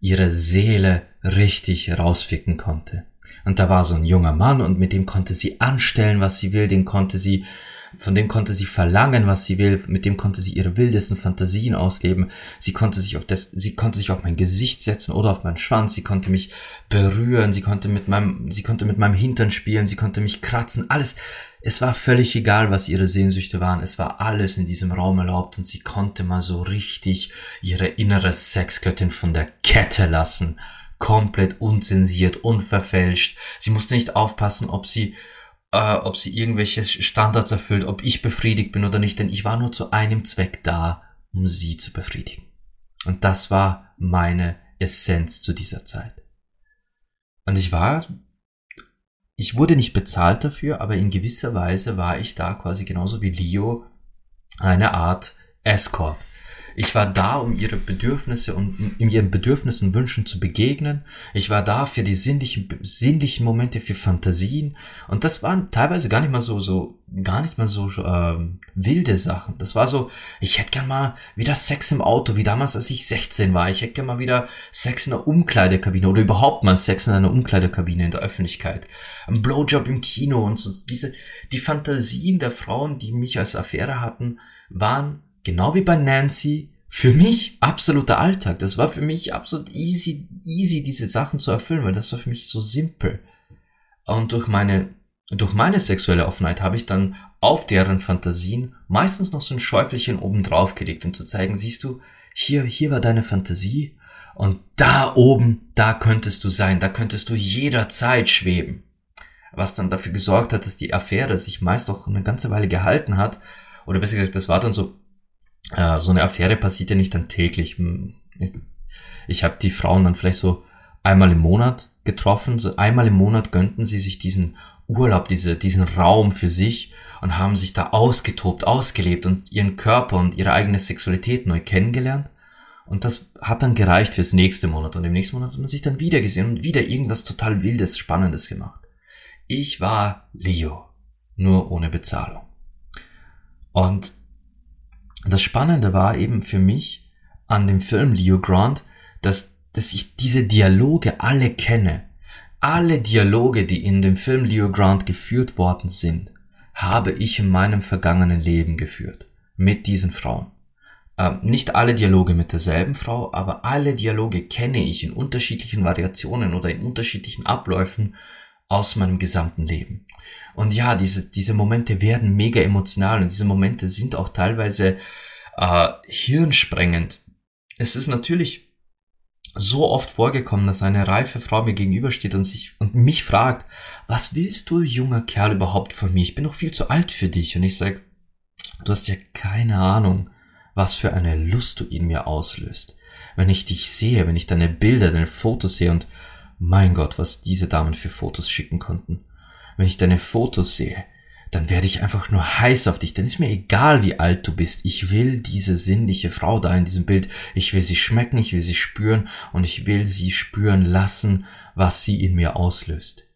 ihre Seele richtig rausficken konnte. Und da war so ein junger Mann und mit dem konnte sie anstellen, was sie will, den konnte sie von dem konnte sie verlangen, was sie will, mit dem konnte sie ihre wildesten Fantasien ausgeben. Sie konnte sich auf das, sie konnte sich auf mein Gesicht setzen oder auf meinen Schwanz, sie konnte mich berühren, sie konnte mit meinem, sie konnte mit meinem Hintern spielen, sie konnte mich kratzen, alles. Es war völlig egal, was ihre Sehnsüchte waren. Es war alles in diesem Raum erlaubt und sie konnte mal so richtig ihre innere Sexgöttin von der Kette lassen. Komplett unzensiert, unverfälscht. Sie musste nicht aufpassen, ob sie äh, ob sie irgendwelche Standards erfüllt, ob ich befriedigt bin oder nicht, denn ich war nur zu einem Zweck da, um sie zu befriedigen. Und das war meine Essenz zu dieser Zeit. Und ich war, ich wurde nicht bezahlt dafür, aber in gewisser Weise war ich da quasi genauso wie Leo eine Art Escort. Ich war da, um ihre Bedürfnisse und um ihren Bedürfnissen und Wünschen zu begegnen. Ich war da für die sinnlichen, sinnlichen Momente, für Fantasien. Und das waren teilweise gar nicht mal so, so, gar nicht mal so ähm, wilde Sachen. Das war so, ich hätte gern mal wieder Sex im Auto, wie damals, als ich 16 war. Ich hätte gern mal wieder Sex in der Umkleidekabine oder überhaupt mal Sex in einer Umkleidekabine in der Öffentlichkeit. Ein Blowjob im Kino und so. Diese, die Fantasien der Frauen, die mich als Affäre hatten, waren genau wie bei Nancy, für mich absoluter Alltag. Das war für mich absolut easy, easy, diese Sachen zu erfüllen, weil das war für mich so simpel. Und durch meine, durch meine sexuelle Offenheit habe ich dann auf deren Fantasien meistens noch so ein Schäufelchen oben drauf gelegt, um zu zeigen, siehst du, hier, hier war deine Fantasie und da oben, da könntest du sein, da könntest du jederzeit schweben. Was dann dafür gesorgt hat, dass die Affäre sich meist auch eine ganze Weile gehalten hat, oder besser gesagt, das war dann so äh, so eine Affäre passiert ja nicht dann täglich. Hm, ich habe die Frauen dann vielleicht so einmal im Monat getroffen. So einmal im Monat gönnten sie sich diesen Urlaub, diese, diesen Raum für sich und haben sich da ausgetobt, ausgelebt und ihren Körper und ihre eigene Sexualität neu kennengelernt. Und das hat dann gereicht fürs nächste Monat. Und im nächsten Monat hat man sich dann wieder gesehen und wieder irgendwas total Wildes, Spannendes gemacht. Ich war Leo, nur ohne Bezahlung. Und das Spannende war eben für mich an dem Film Leo Grant, dass, dass ich diese Dialoge alle kenne. Alle Dialoge, die in dem Film Leo Grant geführt worden sind, habe ich in meinem vergangenen Leben geführt. Mit diesen Frauen. Ähm, nicht alle Dialoge mit derselben Frau, aber alle Dialoge kenne ich in unterschiedlichen Variationen oder in unterschiedlichen Abläufen aus meinem gesamten Leben. Und ja, diese, diese Momente werden mega emotional und diese Momente sind auch teilweise äh, hirnsprengend. Es ist natürlich so oft vorgekommen, dass eine reife Frau mir gegenübersteht und sich und mich fragt, was willst du, junger Kerl, überhaupt von mir? Ich bin noch viel zu alt für dich. Und ich sage, du hast ja keine Ahnung, was für eine Lust du in mir auslöst. Wenn ich dich sehe, wenn ich deine Bilder, deine Fotos sehe und mein Gott, was diese Damen für Fotos schicken konnten. Wenn ich deine Fotos sehe, dann werde ich einfach nur heiß auf dich. Dann ist mir egal, wie alt du bist. Ich will diese sinnliche Frau da in diesem Bild. Ich will sie schmecken, ich will sie spüren und ich will sie spüren lassen, was sie in mir auslöst.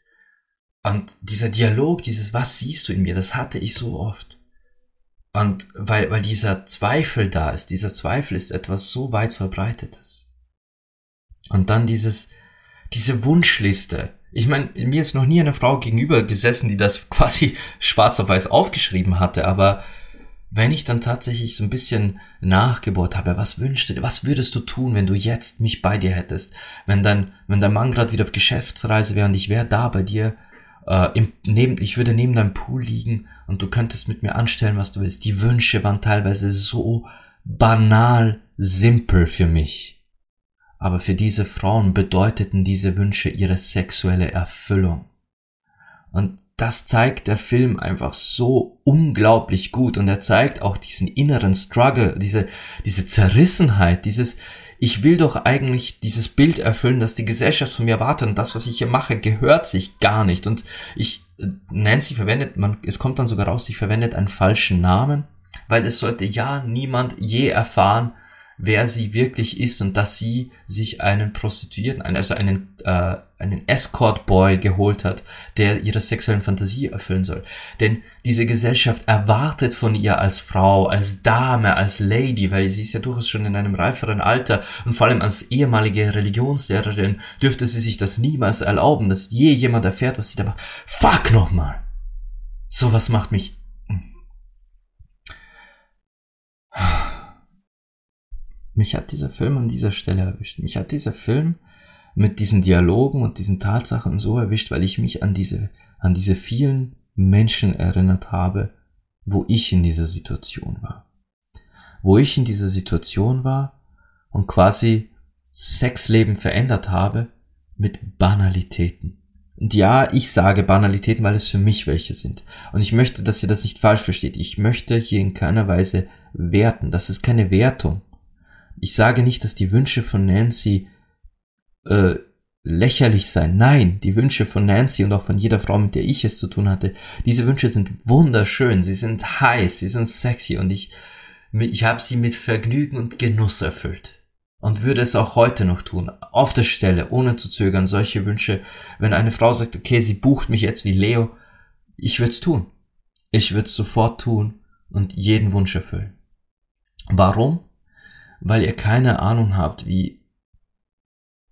Und dieser Dialog, dieses Was siehst du in mir, das hatte ich so oft. Und weil, weil dieser Zweifel da ist, dieser Zweifel ist etwas so weit verbreitetes. Und dann dieses, diese Wunschliste, ich meine, mir ist noch nie eine Frau gegenüber gesessen, die das quasi schwarz auf weiß aufgeschrieben hatte, aber wenn ich dann tatsächlich so ein bisschen nachgebohrt habe, was wünschst du, was würdest du tun, wenn du jetzt mich bei dir hättest, wenn dein, wenn dein Mann gerade wieder auf Geschäftsreise wäre und ich wäre da bei dir, äh, im, neben, ich würde neben deinem Pool liegen und du könntest mit mir anstellen, was du willst. Die Wünsche waren teilweise so banal simpel für mich aber für diese Frauen bedeuteten diese Wünsche ihre sexuelle Erfüllung. Und das zeigt der Film einfach so unglaublich gut und er zeigt auch diesen inneren Struggle, diese, diese Zerrissenheit, dieses, ich will doch eigentlich dieses Bild erfüllen, das die Gesellschaft von mir erwartet und das, was ich hier mache, gehört sich gar nicht. Und ich, Nancy verwendet, man, es kommt dann sogar raus, sie verwendet einen falschen Namen, weil es sollte ja niemand je erfahren, wer sie wirklich ist und dass sie sich einen Prostituierten, also einen, äh, einen Escort-Boy geholt hat, der ihre sexuellen Fantasie erfüllen soll. Denn diese Gesellschaft erwartet von ihr als Frau, als Dame, als Lady, weil sie ist ja durchaus schon in einem reiferen Alter und vor allem als ehemalige Religionslehrerin dürfte sie sich das niemals erlauben, dass je jemand erfährt, was sie da macht. Fuck nochmal! Sowas macht mich mich hat dieser Film an dieser Stelle erwischt. Mich hat dieser Film mit diesen Dialogen und diesen Tatsachen so erwischt, weil ich mich an diese, an diese vielen Menschen erinnert habe, wo ich in dieser Situation war. Wo ich in dieser Situation war und quasi Sexleben verändert habe mit Banalitäten. Und ja, ich sage Banalitäten, weil es für mich welche sind. Und ich möchte, dass ihr das nicht falsch versteht. Ich möchte hier in keiner Weise werten. Das ist keine Wertung. Ich sage nicht, dass die Wünsche von Nancy äh, lächerlich seien. Nein, die Wünsche von Nancy und auch von jeder Frau, mit der ich es zu tun hatte, diese Wünsche sind wunderschön, sie sind heiß, sie sind sexy und ich, ich habe sie mit Vergnügen und Genuss erfüllt. Und würde es auch heute noch tun, auf der Stelle, ohne zu zögern, solche Wünsche, wenn eine Frau sagt, okay, sie bucht mich jetzt wie Leo, ich würde es tun. Ich würde es sofort tun und jeden Wunsch erfüllen. Warum? Weil ihr keine Ahnung habt, wie,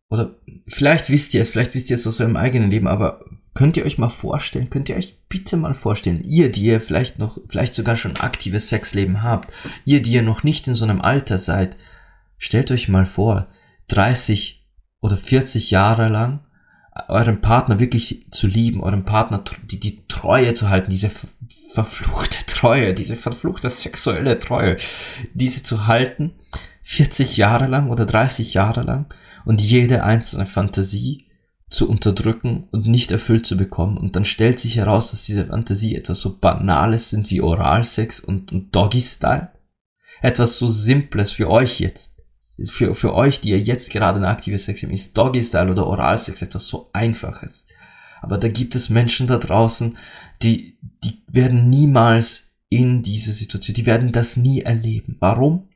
oder vielleicht wisst ihr es, vielleicht wisst ihr es aus eurem eigenen Leben, aber könnt ihr euch mal vorstellen, könnt ihr euch bitte mal vorstellen, ihr, die ihr vielleicht noch, vielleicht sogar schon aktives Sexleben habt, ihr, die ihr noch nicht in so einem Alter seid, stellt euch mal vor, 30 oder 40 Jahre lang euren Partner wirklich zu lieben, euren Partner die, die Treue zu halten, diese verfluchte Treue, diese verfluchte sexuelle Treue, diese zu halten 40 Jahre lang oder 30 Jahre lang und jede einzelne Fantasie zu unterdrücken und nicht erfüllt zu bekommen. Und dann stellt sich heraus, dass diese Fantasie etwas so Banales sind wie Oralsex und, und Doggy-Style. Etwas so Simples für euch jetzt. Für, für euch, die ihr jetzt gerade eine aktive Sex habt, ist Doggy-Style oder Oralsex etwas so Einfaches. Aber da gibt es Menschen da draußen, die, die werden niemals in diese Situation, die werden das nie erleben. Warum?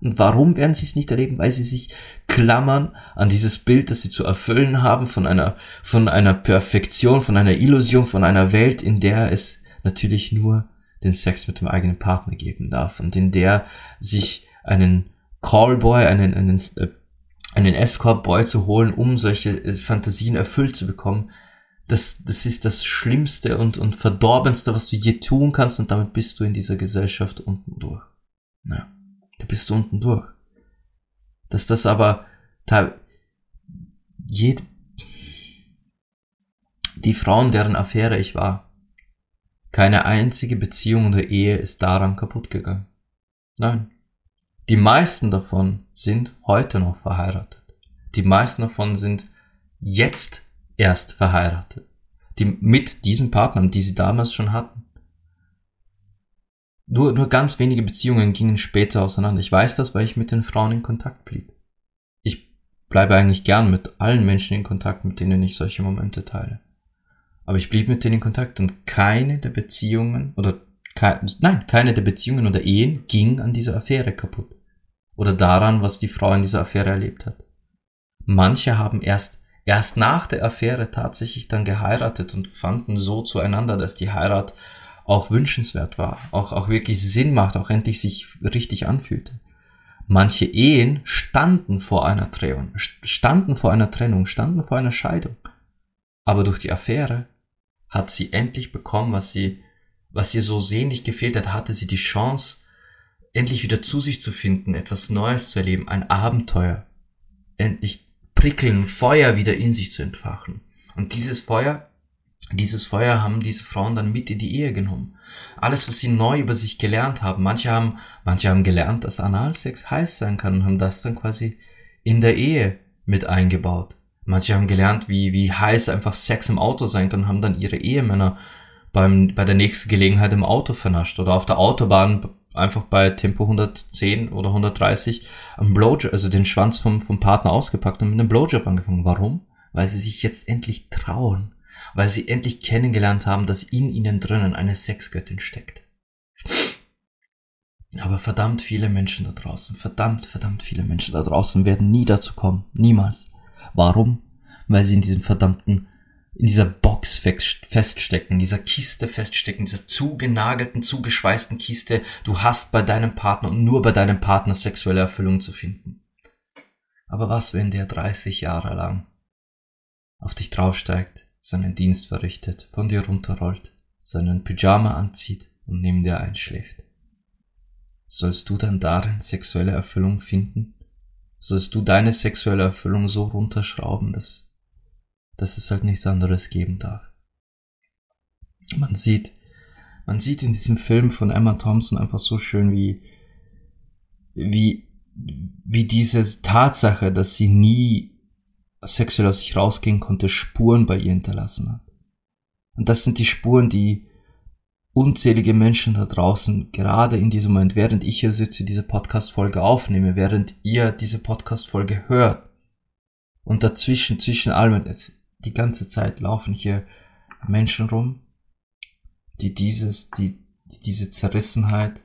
Und warum werden sie es nicht erleben? Weil sie sich klammern an dieses Bild, das sie zu erfüllen haben von einer, von einer Perfektion, von einer Illusion, von einer Welt, in der es natürlich nur den Sex mit dem eigenen Partner geben darf und in der sich einen Callboy, einen, einen, äh, einen Escort-Boy zu holen, um solche äh, Fantasien erfüllt zu bekommen, das, das ist das Schlimmste und, und Verdorbenste, was du je tun kannst und damit bist du in dieser Gesellschaft unten durch. Ja da bist du unten durch. Dass das aber jed Die Frauen, deren Affäre ich war, keine einzige Beziehung oder Ehe ist daran kaputt gegangen. Nein. Die meisten davon sind heute noch verheiratet. Die meisten davon sind jetzt erst verheiratet. Die mit diesen Partnern, die sie damals schon hatten. Nur, nur ganz wenige Beziehungen gingen später auseinander. Ich weiß das, weil ich mit den Frauen in Kontakt blieb. Ich bleibe eigentlich gern mit allen Menschen in Kontakt, mit denen ich solche Momente teile. Aber ich blieb mit denen in Kontakt und keine der Beziehungen oder ke nein, keine der Beziehungen oder Ehen ging an dieser Affäre kaputt. Oder daran, was die Frau in dieser Affäre erlebt hat. Manche haben erst erst nach der Affäre tatsächlich dann geheiratet und fanden so zueinander, dass die Heirat auch wünschenswert war, auch, auch wirklich Sinn macht, auch endlich sich richtig anfühlte. Manche Ehen standen vor einer Trennung, standen vor einer Trennung, standen vor einer Scheidung. Aber durch die Affäre hat sie endlich bekommen, was sie, was ihr so sehnlich gefehlt hat, hatte sie die Chance, endlich wieder zu sich zu finden, etwas Neues zu erleben, ein Abenteuer, endlich prickeln, Feuer wieder in sich zu entfachen. Und dieses Feuer, dieses Feuer haben diese Frauen dann mit in die Ehe genommen. Alles, was sie neu über sich gelernt haben. Manche haben, manche haben gelernt, dass Analsex heiß sein kann und haben das dann quasi in der Ehe mit eingebaut. Manche haben gelernt, wie, wie heiß einfach Sex im Auto sein kann und haben dann ihre Ehemänner beim, bei der nächsten Gelegenheit im Auto vernascht oder auf der Autobahn einfach bei Tempo 110 oder 130 am Blowjob, also den Schwanz vom, vom Partner ausgepackt und mit einem Blowjob angefangen. Warum? Weil sie sich jetzt endlich trauen. Weil sie endlich kennengelernt haben, dass in ihnen drinnen eine Sexgöttin steckt. Aber verdammt viele Menschen da draußen, verdammt, verdammt viele Menschen da draußen werden nie dazu kommen. Niemals. Warum? Weil sie in diesem verdammten, in dieser Box feststecken, in dieser Kiste feststecken, in dieser zugenagelten, zugeschweißten Kiste. Du hast bei deinem Partner und nur bei deinem Partner sexuelle Erfüllung zu finden. Aber was, wenn der 30 Jahre lang auf dich draufsteigt, seinen Dienst verrichtet, von dir runterrollt, seinen Pyjama anzieht und neben dir einschläft? Sollst du dann darin sexuelle Erfüllung finden? sollst du deine sexuelle Erfüllung so runterschrauben, dass, dass es halt nichts anderes geben darf. Man sieht, man sieht in diesem Film von Emma Thompson einfach so schön, wie, wie, wie diese Tatsache, dass sie nie sexuell aus sich rausgehen konnte, Spuren bei ihr hinterlassen hat. Und das sind die Spuren, die unzählige Menschen da draußen, gerade in diesem Moment, während ich hier sitze, diese Podcast-Folge aufnehme, während ihr diese Podcast-Folge hört. Und dazwischen, zwischen allem, die ganze Zeit laufen hier Menschen rum, die dieses, die, die diese Zerrissenheit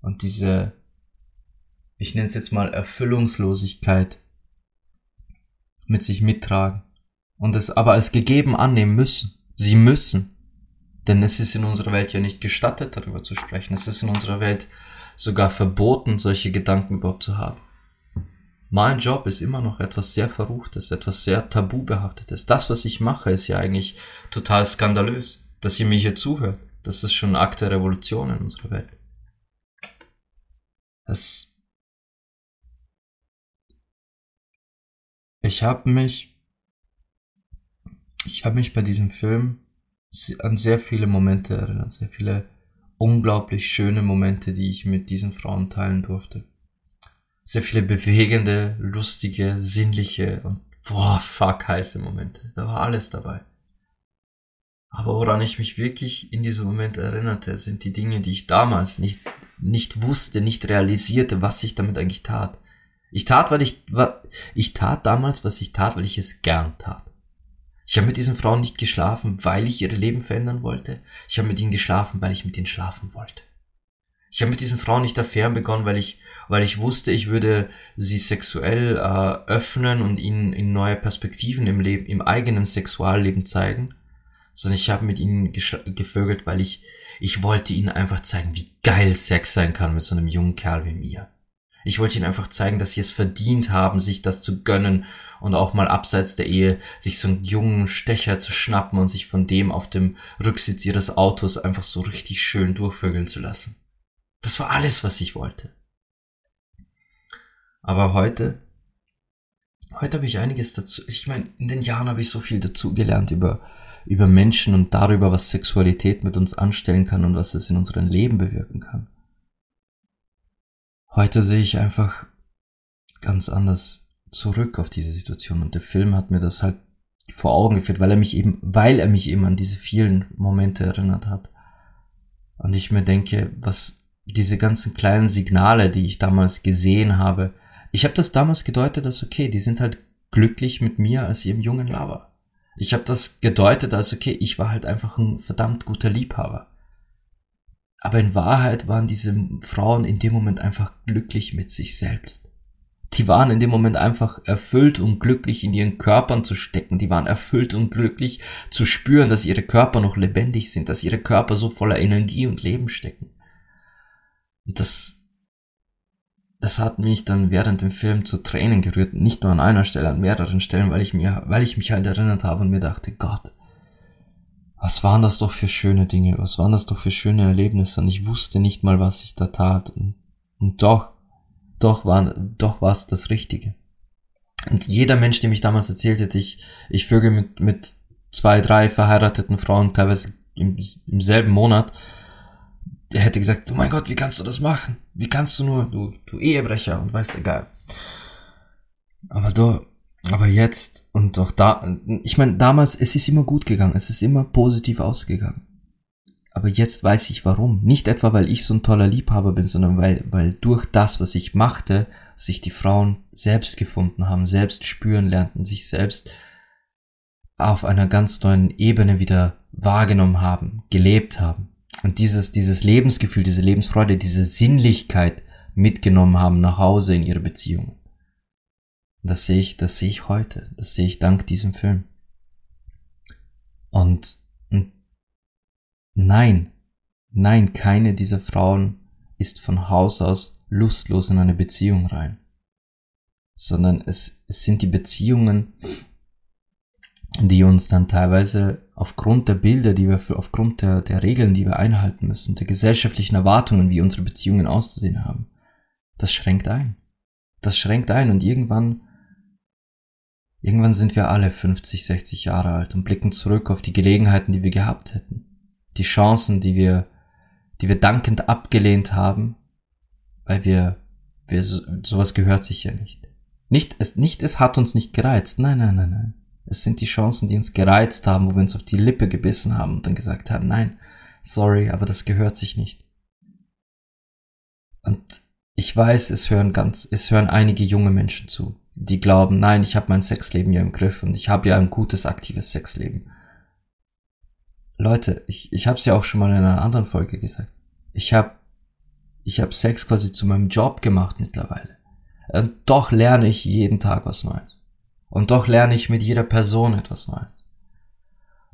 und diese, ich nenne es jetzt mal Erfüllungslosigkeit mit sich mittragen und es aber als gegeben annehmen müssen. Sie müssen. Denn es ist in unserer Welt ja nicht gestattet, darüber zu sprechen. Es ist in unserer Welt sogar verboten, solche Gedanken überhaupt zu haben. Mein Job ist immer noch etwas sehr Verruchtes, etwas sehr Tabubehaftetes. Das, was ich mache, ist ja eigentlich total skandalös. Dass ihr mir hier zuhört, das ist schon ein Akt der Revolution in unserer Welt. Es ich habe mich ich habe mich bei diesem Film an sehr viele Momente erinnert, sehr viele unglaublich schöne Momente, die ich mit diesen Frauen teilen durfte. Sehr viele bewegende, lustige, sinnliche und boah, fuck heiße Momente. Da war alles dabei. Aber woran ich mich wirklich in diesem Moment erinnerte, sind die Dinge, die ich damals nicht, nicht wusste, nicht realisierte, was ich damit eigentlich tat. Ich tat, weil ich, ich tat damals, was ich tat, weil ich es gern tat. Ich habe mit diesen Frauen nicht geschlafen, weil ich ihre Leben verändern wollte. Ich habe mit ihnen geschlafen, weil ich mit ihnen schlafen wollte. Ich habe mit diesen Frauen nicht Affären begonnen, weil ich, weil ich wusste, ich würde sie sexuell äh, öffnen und ihnen in neue Perspektiven im Leben, im eigenen Sexualleben zeigen, sondern ich habe mit ihnen gevögelt, weil ich, ich wollte ihnen einfach zeigen, wie geil Sex sein kann mit so einem jungen Kerl wie mir. Ich wollte ihnen einfach zeigen, dass sie es verdient haben, sich das zu gönnen und auch mal abseits der Ehe sich so einen jungen Stecher zu schnappen und sich von dem auf dem Rücksitz ihres Autos einfach so richtig schön durchvögeln zu lassen. Das war alles, was ich wollte. Aber heute, heute habe ich einiges dazu, ich meine, in den Jahren habe ich so viel dazu gelernt über, über Menschen und darüber, was Sexualität mit uns anstellen kann und was es in unserem Leben bewirken kann. Heute sehe ich einfach ganz anders zurück auf diese Situation und der Film hat mir das halt vor Augen geführt, weil er mich eben, weil er mich eben an diese vielen Momente erinnert hat. Und ich mir denke, was diese ganzen kleinen Signale, die ich damals gesehen habe, ich habe das damals gedeutet als okay, die sind halt glücklich mit mir als ihrem jungen Lover. Ich habe das gedeutet als okay, ich war halt einfach ein verdammt guter Liebhaber. Aber in Wahrheit waren diese Frauen in dem Moment einfach glücklich mit sich selbst. Die waren in dem Moment einfach erfüllt und glücklich in ihren Körpern zu stecken. Die waren erfüllt und glücklich zu spüren, dass ihre Körper noch lebendig sind, dass ihre Körper so voller Energie und Leben stecken. Und das, das hat mich dann während dem Film zu Tränen gerührt. Nicht nur an einer Stelle, an mehreren Stellen, weil ich mir, weil ich mich halt erinnert habe und mir dachte, Gott, was waren das doch für schöne Dinge, was waren das doch für schöne Erlebnisse und ich wusste nicht mal, was ich da tat. Und, und doch, doch war, doch war es das Richtige. Und jeder Mensch, dem ich damals erzählt hätte, ich, ich vögel mit, mit zwei, drei verheirateten Frauen, teilweise im, im selben Monat, der hätte gesagt, oh mein Gott, wie kannst du das machen? Wie kannst du nur, du, du Ehebrecher und weißt egal. Aber du, aber jetzt und auch da, ich meine, damals, es ist immer gut gegangen, es ist immer positiv ausgegangen. Aber jetzt weiß ich warum. Nicht etwa, weil ich so ein toller Liebhaber bin, sondern weil, weil durch das, was ich machte, sich die Frauen selbst gefunden haben, selbst spüren lernten, sich selbst auf einer ganz neuen Ebene wieder wahrgenommen haben, gelebt haben und dieses, dieses Lebensgefühl, diese Lebensfreude, diese Sinnlichkeit mitgenommen haben nach Hause in ihre Beziehungen. Das sehe ich, das sehe ich heute. Das sehe ich dank diesem Film. Und, und nein, nein, keine dieser Frauen ist von Haus aus lustlos in eine Beziehung rein. Sondern es, es sind die Beziehungen, die uns dann teilweise aufgrund der Bilder, die wir für, aufgrund der, der Regeln, die wir einhalten müssen, der gesellschaftlichen Erwartungen, wie unsere Beziehungen auszusehen haben, das schränkt ein. Das schränkt ein und irgendwann, irgendwann sind wir alle 50, 60 Jahre alt und blicken zurück auf die Gelegenheiten, die wir gehabt hätten. Die Chancen, die wir, die wir dankend abgelehnt haben, weil wir, wir, sowas gehört sich ja nicht. Nicht, es, nicht, es hat uns nicht gereizt. Nein, nein, nein, nein. Es sind die Chancen, die uns gereizt haben, wo wir uns auf die Lippe gebissen haben und dann gesagt haben, nein, sorry, aber das gehört sich nicht. Und ich weiß, es hören ganz, es hören einige junge Menschen zu, die glauben, nein, ich habe mein Sexleben ja im Griff und ich habe ja ein gutes, aktives Sexleben. Leute, ich, ich habe es ja auch schon mal in einer anderen Folge gesagt. Ich habe ich hab Sex quasi zu meinem Job gemacht mittlerweile. Und doch lerne ich jeden Tag was Neues. Und doch lerne ich mit jeder Person etwas Neues.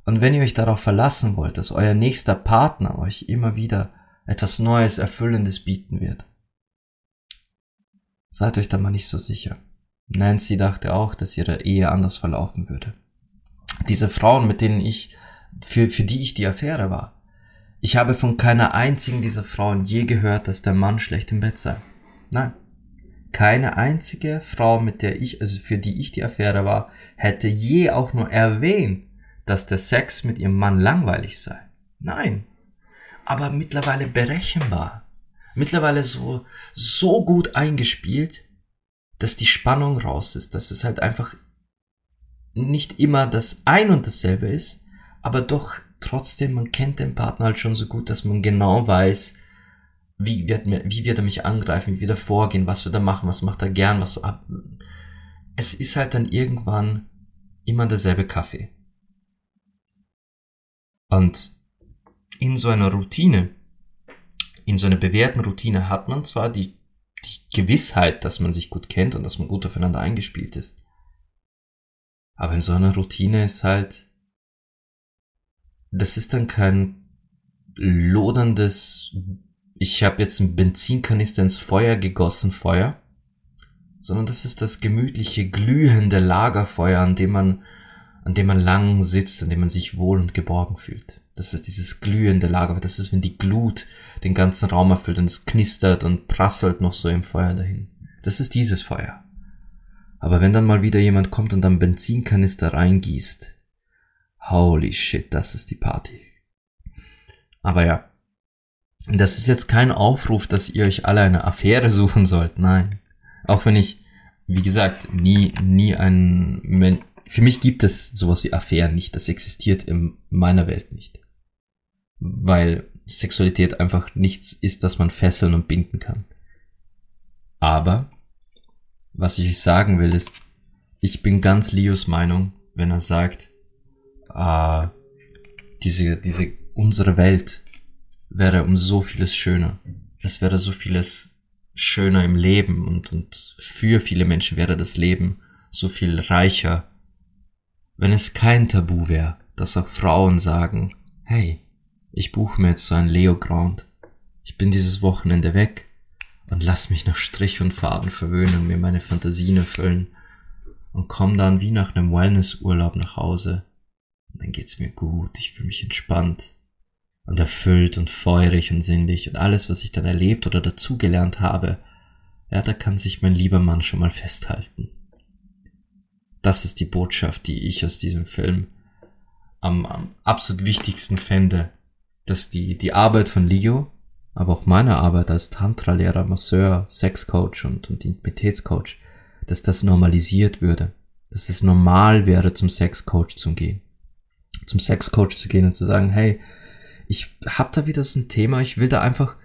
Und wenn ihr euch darauf verlassen wollt, dass euer nächster Partner euch immer wieder etwas Neues, Erfüllendes bieten wird, seid euch da mal nicht so sicher. Nancy dachte auch, dass ihre Ehe anders verlaufen würde. Diese Frauen, mit denen ich, für, für die ich die Affäre war, ich habe von keiner einzigen dieser Frauen je gehört, dass der Mann schlecht im Bett sei. Nein. Keine einzige Frau, mit der ich, also für die ich die Affäre war, hätte je auch nur erwähnt, dass der Sex mit ihrem Mann langweilig sei. Nein. Aber mittlerweile berechenbar. Mittlerweile so, so gut eingespielt, dass die Spannung raus ist, dass es halt einfach nicht immer das ein und dasselbe ist, aber doch trotzdem, man kennt den Partner halt schon so gut, dass man genau weiß, wie wird, mir, wie wird er mich angreifen, wie wird er vorgehen, was wird er machen, was macht er gern, was ab. Es ist halt dann irgendwann immer derselbe Kaffee. Und in so einer Routine, in so einer bewährten Routine hat man zwar die, die Gewissheit, dass man sich gut kennt und dass man gut aufeinander eingespielt ist. Aber in so einer Routine ist halt, das ist dann kein loderndes ich habe jetzt einen Benzinkanister ins Feuer gegossen, Feuer, sondern das ist das gemütliche, glühende Lagerfeuer, an dem man, an dem man lang sitzt, an dem man sich wohl und geborgen fühlt. Das ist dieses glühende Lagerfeuer. Das ist, wenn die Glut den ganzen Raum erfüllt und es knistert und prasselt noch so im Feuer dahin. Das ist dieses Feuer. Aber wenn dann mal wieder jemand kommt und dann Benzinkanister reingießt, Holy shit, das ist die Party. Aber ja, das ist jetzt kein Aufruf, dass ihr euch alle eine Affäre suchen sollt. Nein. Auch wenn ich, wie gesagt, nie, nie ein, für mich gibt es sowas wie Affären nicht. Das existiert in meiner Welt nicht. Weil Sexualität einfach nichts ist, das man fesseln und binden kann. Aber, was ich sagen will, ist, ich bin ganz Leos Meinung, wenn er sagt, äh, diese, diese, unsere Welt wäre um so vieles schöner. Es wäre so vieles schöner im Leben und, und für viele Menschen wäre das Leben so viel reicher, wenn es kein Tabu wäre, dass auch Frauen sagen, hey, ich buche mir jetzt so ein Leo Ground. Ich bin dieses Wochenende weg und lass mich nach Strich und Faden verwöhnen und mir meine Fantasien erfüllen und komm dann wie nach einem Wellnessurlaub nach Hause. Und dann geht's mir gut, ich fühle mich entspannt und erfüllt und feurig und sinnlich und alles, was ich dann erlebt oder dazugelernt habe, ja, da kann sich mein lieber Mann schon mal festhalten. Das ist die Botschaft, die ich aus diesem Film am, am absolut wichtigsten fände, dass die, die Arbeit von Leo, aber auch meine Arbeit als Tantra-Lehrer, Masseur, Sexcoach und, und Intimitätscoach, dass das normalisiert würde, dass es normal wäre, zum Sexcoach zu gehen. Zum Sexcoach zu gehen und zu sagen, hey, ich hab da wieder so ein Thema, ich will da einfach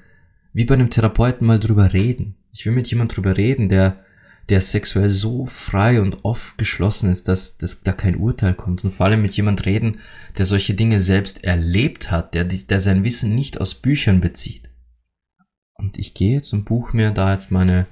wie bei einem Therapeuten mal drüber reden. Ich will mit jemand drüber reden, der, der sexuell so frei und oft geschlossen ist, dass, dass da kein Urteil kommt. Und vor allem mit jemand reden, der solche Dinge selbst erlebt hat, der, der sein Wissen nicht aus Büchern bezieht. Und ich gehe jetzt und buche mir da jetzt meine,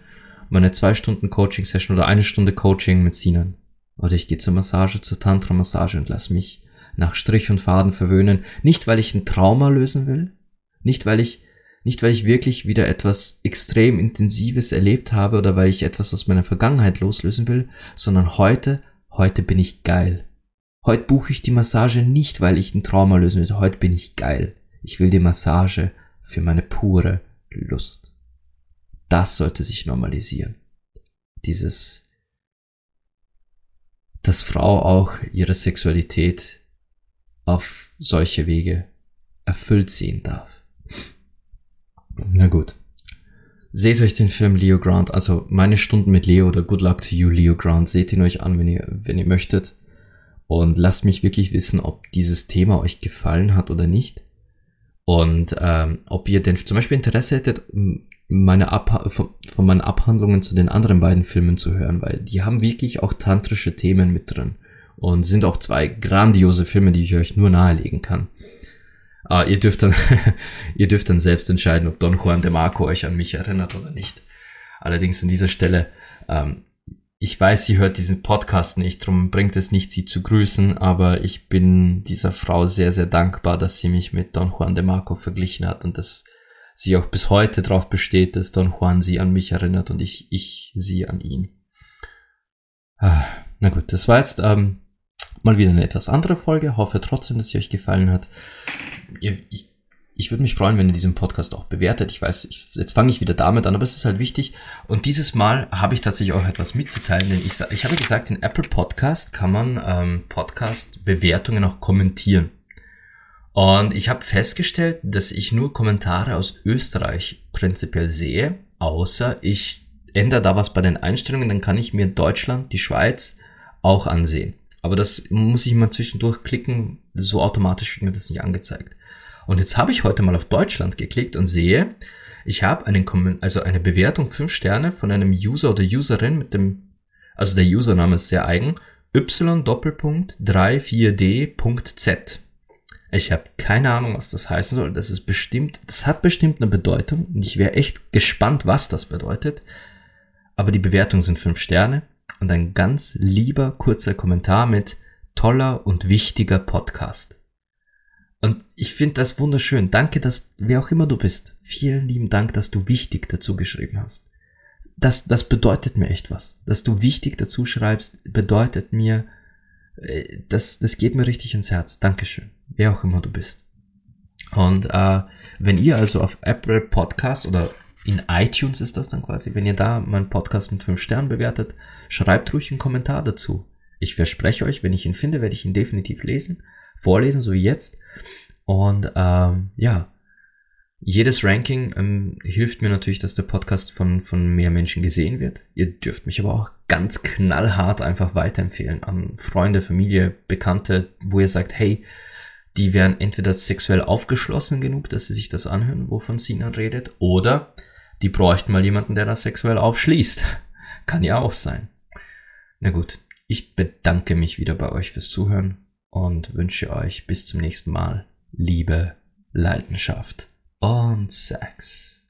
meine zwei Stunden Coaching-Session oder eine Stunde Coaching mit Sinan. Oder ich gehe zur Massage, zur Tantra-Massage und lass mich nach Strich und Faden verwöhnen. Nicht, weil ich ein Trauma lösen will, nicht, weil ich, nicht, weil ich wirklich wieder etwas extrem Intensives erlebt habe oder weil ich etwas aus meiner Vergangenheit loslösen will, sondern heute, heute bin ich geil. Heute buche ich die Massage nicht, weil ich ein Trauma lösen will. Heute bin ich geil. Ich will die Massage für meine pure Lust. Das sollte sich normalisieren. Dieses, dass Frau auch ihre Sexualität auf solche Wege erfüllt sehen darf. Na gut. Seht euch den Film Leo Grant, also meine Stunden mit Leo oder Good Luck to You Leo Grant, seht ihn euch an, wenn ihr, wenn ihr möchtet. Und lasst mich wirklich wissen, ob dieses Thema euch gefallen hat oder nicht. Und ähm, ob ihr denn zum Beispiel Interesse hättet, meine Abha von, von meinen Abhandlungen zu den anderen beiden Filmen zu hören, weil die haben wirklich auch tantrische Themen mit drin. Und sind auch zwei grandiose Filme, die ich euch nur nahelegen kann. Uh, ihr dürft dann, ihr dürft dann selbst entscheiden, ob Don Juan de Marco euch an mich erinnert oder nicht. Allerdings an dieser Stelle, ähm, ich weiß, sie hört diesen Podcast nicht, darum bringt es nicht, sie zu grüßen, aber ich bin dieser Frau sehr, sehr dankbar, dass sie mich mit Don Juan de Marco verglichen hat und dass sie auch bis heute darauf besteht, dass Don Juan sie an mich erinnert und ich, ich sie an ihn. Ah, na gut, das war jetzt ähm, mal wieder eine etwas andere Folge. Hoffe trotzdem, dass sie euch gefallen hat. Ich, ich würde mich freuen, wenn ihr diesen Podcast auch bewertet. Ich weiß, ich, jetzt fange ich wieder damit an, aber es ist halt wichtig. Und dieses Mal habe ich tatsächlich auch etwas mitzuteilen, denn ich, ich habe gesagt, in Apple Podcast kann man ähm, Podcast-Bewertungen auch kommentieren. Und ich habe festgestellt, dass ich nur Kommentare aus Österreich prinzipiell sehe, außer ich ändere da was bei den Einstellungen, dann kann ich mir Deutschland, die Schweiz auch ansehen. Aber das muss ich immer zwischendurch klicken, so automatisch wird mir das nicht angezeigt. Und jetzt habe ich heute mal auf Deutschland geklickt und sehe, ich habe einen also eine Bewertung 5 Sterne von einem User oder Userin mit dem, also der Username ist sehr eigen, y Doppelpunkt 34d.z. Ich habe keine Ahnung, was das heißen soll. Das ist bestimmt, das hat bestimmt eine Bedeutung und ich wäre echt gespannt, was das bedeutet. Aber die Bewertungen sind 5 Sterne und ein ganz lieber kurzer Kommentar mit toller und wichtiger Podcast. Und ich finde das wunderschön. Danke, dass, wer auch immer du bist, vielen lieben Dank, dass du wichtig dazu geschrieben hast. Das, das bedeutet mir echt was. Dass du wichtig dazu schreibst, bedeutet mir, äh, das, das geht mir richtig ins Herz. Dankeschön. Wer auch immer du bist. Und äh, wenn ihr also auf Apple Podcast oder in iTunes ist das dann quasi, wenn ihr da meinen Podcast mit 5 Sternen bewertet, schreibt ruhig einen Kommentar dazu. Ich verspreche euch, wenn ich ihn finde, werde ich ihn definitiv lesen. vorlesen, so wie jetzt. Und ähm, ja, jedes Ranking ähm, hilft mir natürlich, dass der Podcast von, von mehr Menschen gesehen wird. Ihr dürft mich aber auch ganz knallhart einfach weiterempfehlen an Freunde, Familie, Bekannte, wo ihr sagt, hey, die wären entweder sexuell aufgeschlossen genug, dass sie sich das anhören, wovon Sinan redet, oder die bräuchten mal jemanden, der das sexuell aufschließt. Kann ja auch sein. Na gut, ich bedanke mich wieder bei euch fürs Zuhören und wünsche euch bis zum nächsten Mal Liebe, Leidenschaft und Sex.